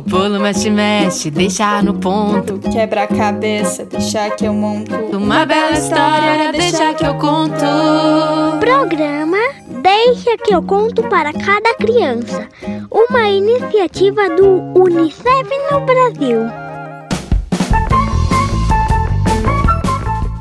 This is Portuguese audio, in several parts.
O bolo mexe, mexe, deixa no ponto. Quebra a cabeça, deixa que eu monto. Uma bela história, deixa que eu conto. Programa Deixa que eu conto para cada criança. Uma iniciativa do Unicef no Brasil.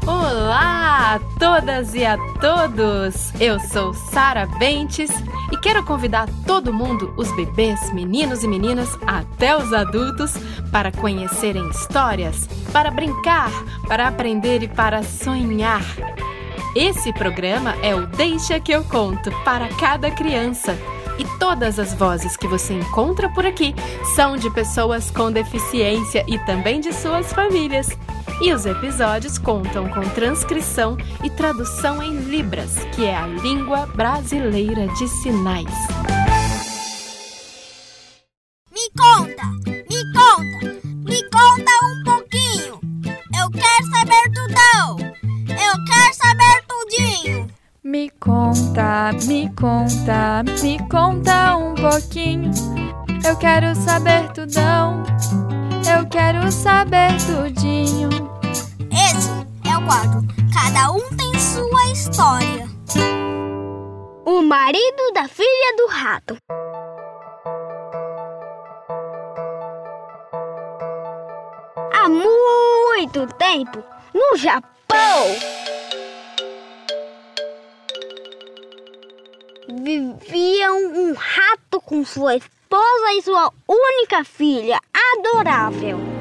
Olá a todas e a todos! Eu sou Sara Bentes e quero convidar todo mundo, os bebês, meninos e meninas, até os adultos, para conhecerem histórias, para brincar, para aprender e para sonhar. Esse programa é o Deixa que eu conto para cada criança. E todas as vozes que você encontra por aqui são de pessoas com deficiência e também de suas famílias. E os episódios contam com transcrição e tradução em Libras, que é a língua brasileira de sinais. Me conta, me conta, me conta um pouquinho. Eu quero saber tudão. Eu quero saber tudinho. Me conta, me conta, me conta um pouquinho. Eu quero saber tudão. Eu quero saber tudinho. Quadro. Cada um tem sua história. O marido da filha do rato. Há muito tempo, no Japão, vivia um rato com sua esposa e sua única filha, adorável.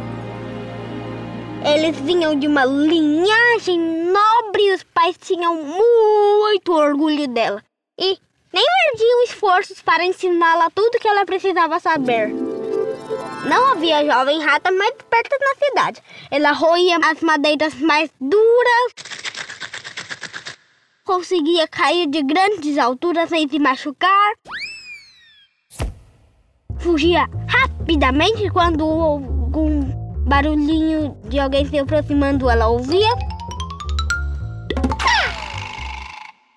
Eles vinham de uma linhagem nobre e os pais tinham muito orgulho dela. E nem perdiam esforços para ensiná-la tudo que ela precisava saber. Não havia jovem rata mais perto na cidade. Ela roía as madeiras mais duras, conseguia cair de grandes alturas sem se machucar, fugia rapidamente quando algum barulhinho de alguém se aproximando ela ouvia.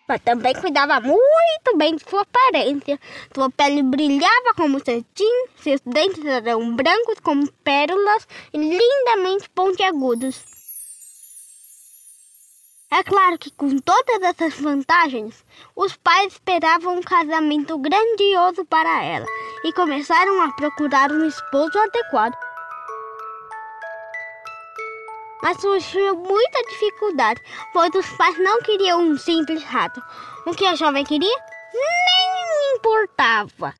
Mas também cuidava muito bem de sua aparência. Sua pele brilhava como cetim, seus dentes eram brancos como pérolas e lindamente pontiagudos. É claro que com todas essas vantagens, os pais esperavam um casamento grandioso para ela e começaram a procurar um esposo adequado. Mas surgiu muita dificuldade, pois os pais não queriam um simples rato. O que a jovem queria nem importava.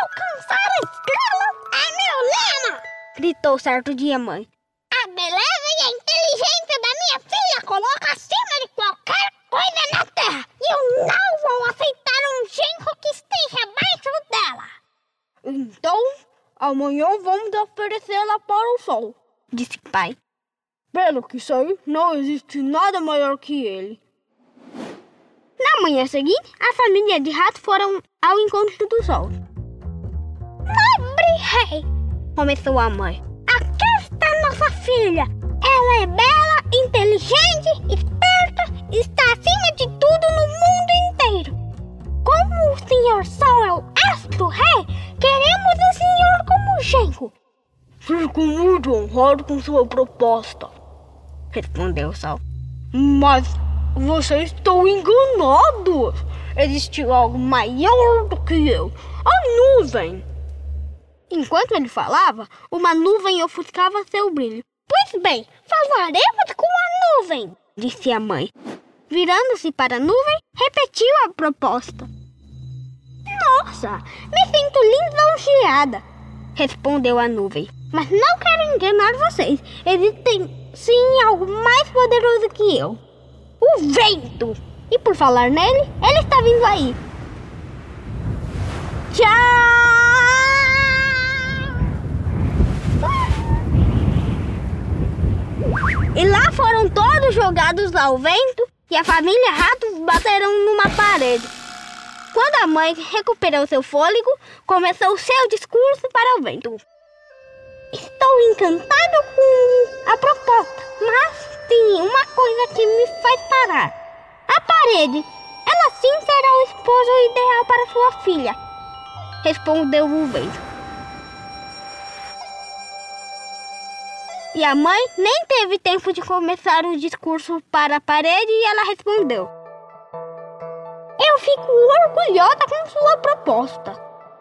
Alcançar a estrela é meu lema! gritou certo dia a mãe. A beleza e a inteligência da minha filha coloca acima de qualquer coisa na terra. E eu não vou aceitar um genro que esteja abaixo dela. Então, amanhã vamos oferecê-la para o sol, disse pai. Pelo que sei, não existe nada maior que ele. Na manhã seguinte, a família de ratos foram ao encontro do sol. Nobre rei, começou a mãe. Aqui está nossa filha. Ela é bela, inteligente, esperta, está acima de tudo no mundo inteiro. Como o senhor Sol é o astro rei, Fico muito honrado com sua proposta, respondeu o Sol. Mas vocês estão enganados. Existe algo maior do que eu a nuvem. Enquanto ele falava, uma nuvem ofuscava seu brilho. Pois bem, falaremos com a nuvem, disse a mãe. Virando-se para a nuvem, repetiu a proposta. Nossa, me sinto lisonjeada, respondeu a nuvem. Mas não quero enganar vocês. Existe sim algo mais poderoso que eu. O vento! E por falar nele, ele está vindo aí. Tchau! E lá foram todos jogados ao vento e a família Ratos bateram numa parede. Quando a mãe recuperou seu fôlego, começou seu discurso para o vento. Estou encantado com a proposta, mas tem uma coisa que me faz parar. A parede. Ela sim será o esposo ideal para sua filha. respondeu o vento. E a mãe nem teve tempo de começar o discurso para a parede e ela respondeu: Eu fico orgulhosa com sua proposta.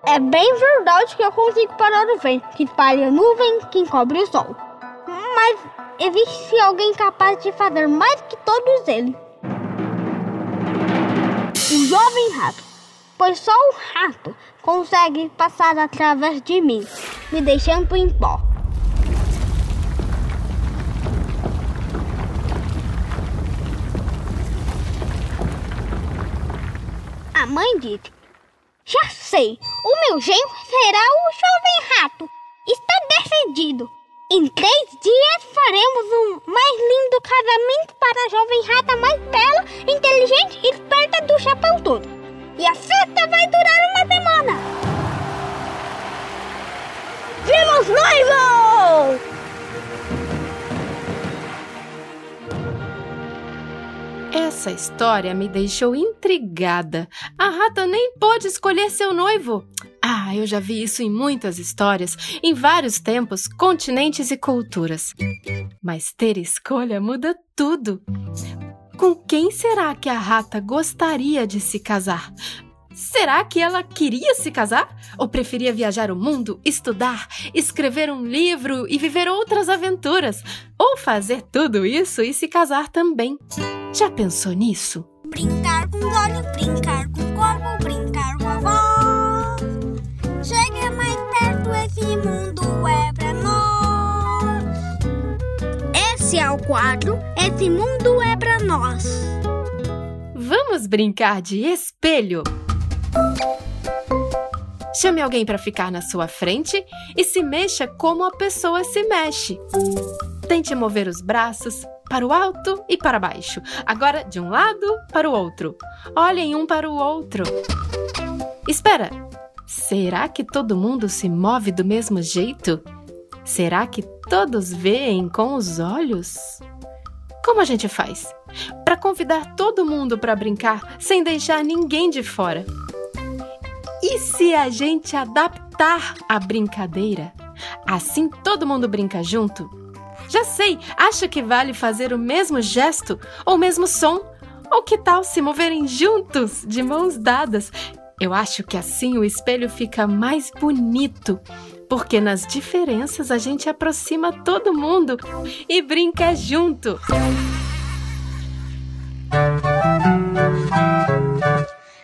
É bem verdade que eu consigo parar o vento, que espalha nuvem, que encobre o sol. Mas existe alguém capaz de fazer mais que todos eles. O jovem rato. Pois só o rato consegue passar através de mim, me deixando em pó. Mãe disse: Já sei, o meu genro será o jovem rato. Está decidido. Em três dias faremos um mais lindo casamento para a jovem rata mais bela, inteligente e esperta do chapéu todo. E a festa vai durar uma semana. Vimos noivos! Essa história me deixou intrigada. A rata nem pôde escolher seu noivo. Ah, eu já vi isso em muitas histórias, em vários tempos, continentes e culturas. Mas ter escolha muda tudo. Com quem será que a rata gostaria de se casar? Será que ela queria se casar? Ou preferia viajar o mundo, estudar, escrever um livro e viver outras aventuras? Ou fazer tudo isso e se casar também? Já pensou nisso? Brincar com olhos, brincar com o corpo, brincar com a voz. Chega mais perto, esse mundo é pra nós. Esse é o quadro Esse Mundo é pra Nós. Vamos brincar de espelho? Chame alguém para ficar na sua frente e se mexa como a pessoa se mexe. Tente mover os braços para o alto e para baixo. Agora de um lado para o outro. Olhem um para o outro. Espera! Será que todo mundo se move do mesmo jeito? Será que todos veem com os olhos? Como a gente faz? Para convidar todo mundo para brincar sem deixar ninguém de fora. E se a gente adaptar a brincadeira? Assim todo mundo brinca junto? Já sei, acha que vale fazer o mesmo gesto ou o mesmo som? Ou que tal se moverem juntos, de mãos dadas? Eu acho que assim o espelho fica mais bonito, porque nas diferenças a gente aproxima todo mundo e brinca junto.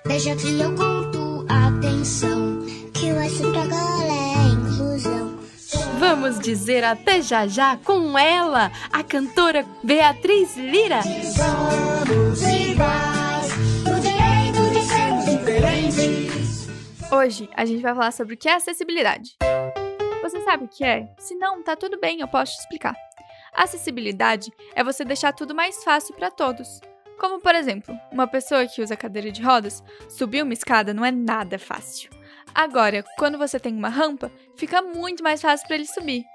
Deixa que eu conto, atenção, que acho que agora. Vamos dizer até já já com ela, a cantora Beatriz Lira. Hoje a gente vai falar sobre o que é acessibilidade. Você sabe o que é? Se não, tá tudo bem, eu posso te explicar. Acessibilidade é você deixar tudo mais fácil para todos. Como, por exemplo, uma pessoa que usa cadeira de rodas, subir uma escada não é nada fácil. Agora, quando você tem uma rampa, fica muito mais fácil para ele subir.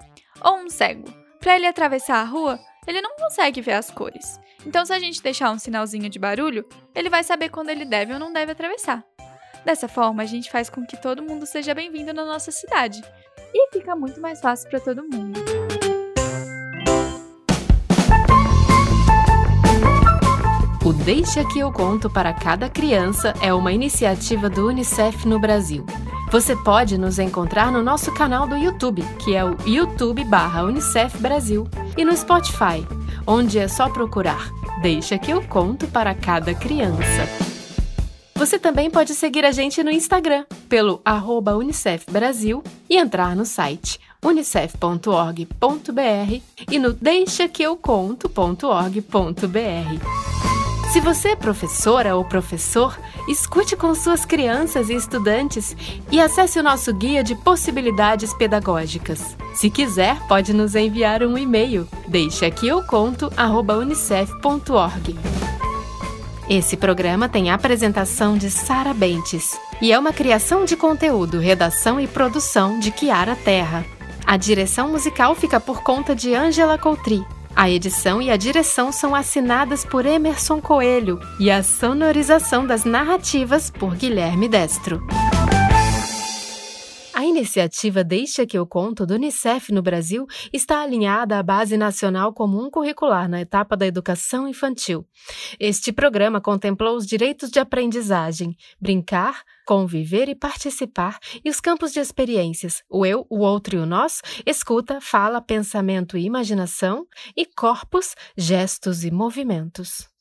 Ou um cego, para ele atravessar a rua, ele não consegue ver as cores. Então, se a gente deixar um sinalzinho de barulho, ele vai saber quando ele deve ou não deve atravessar. Dessa forma, a gente faz com que todo mundo seja bem-vindo na nossa cidade. E fica muito mais fácil para todo mundo. O Deixa que eu conto para cada criança é uma iniciativa do UNICEF no Brasil. Você pode nos encontrar no nosso canal do YouTube, que é o YouTube/UNICEF Brasil, e no Spotify, onde é só procurar Deixa que eu conto para cada criança. Você também pode seguir a gente no Instagram pelo arroba Unicef Brasil e entrar no site unicef.org.br e no deixaqueuconto.org.br. Se você é professora ou professor, escute com suas crianças e estudantes e acesse o nosso guia de possibilidades pedagógicas. Se quiser, pode nos enviar um e-mail deixaqueuconto@unicef.org. Esse programa tem a apresentação de Sara Bentes e é uma criação de conteúdo, redação e produção de Kiara Terra. A direção musical fica por conta de Ângela Coutri. A edição e a direção são assinadas por Emerson Coelho e a sonorização das narrativas por Guilherme Destro. Iniciativa Deixa que eu conto do Unicef no Brasil está alinhada à Base Nacional Comum Curricular na etapa da educação infantil. Este programa contemplou os direitos de aprendizagem, brincar, conviver e participar e os campos de experiências, o eu, o outro e o nós, escuta, fala, pensamento e imaginação, e corpos, gestos e movimentos.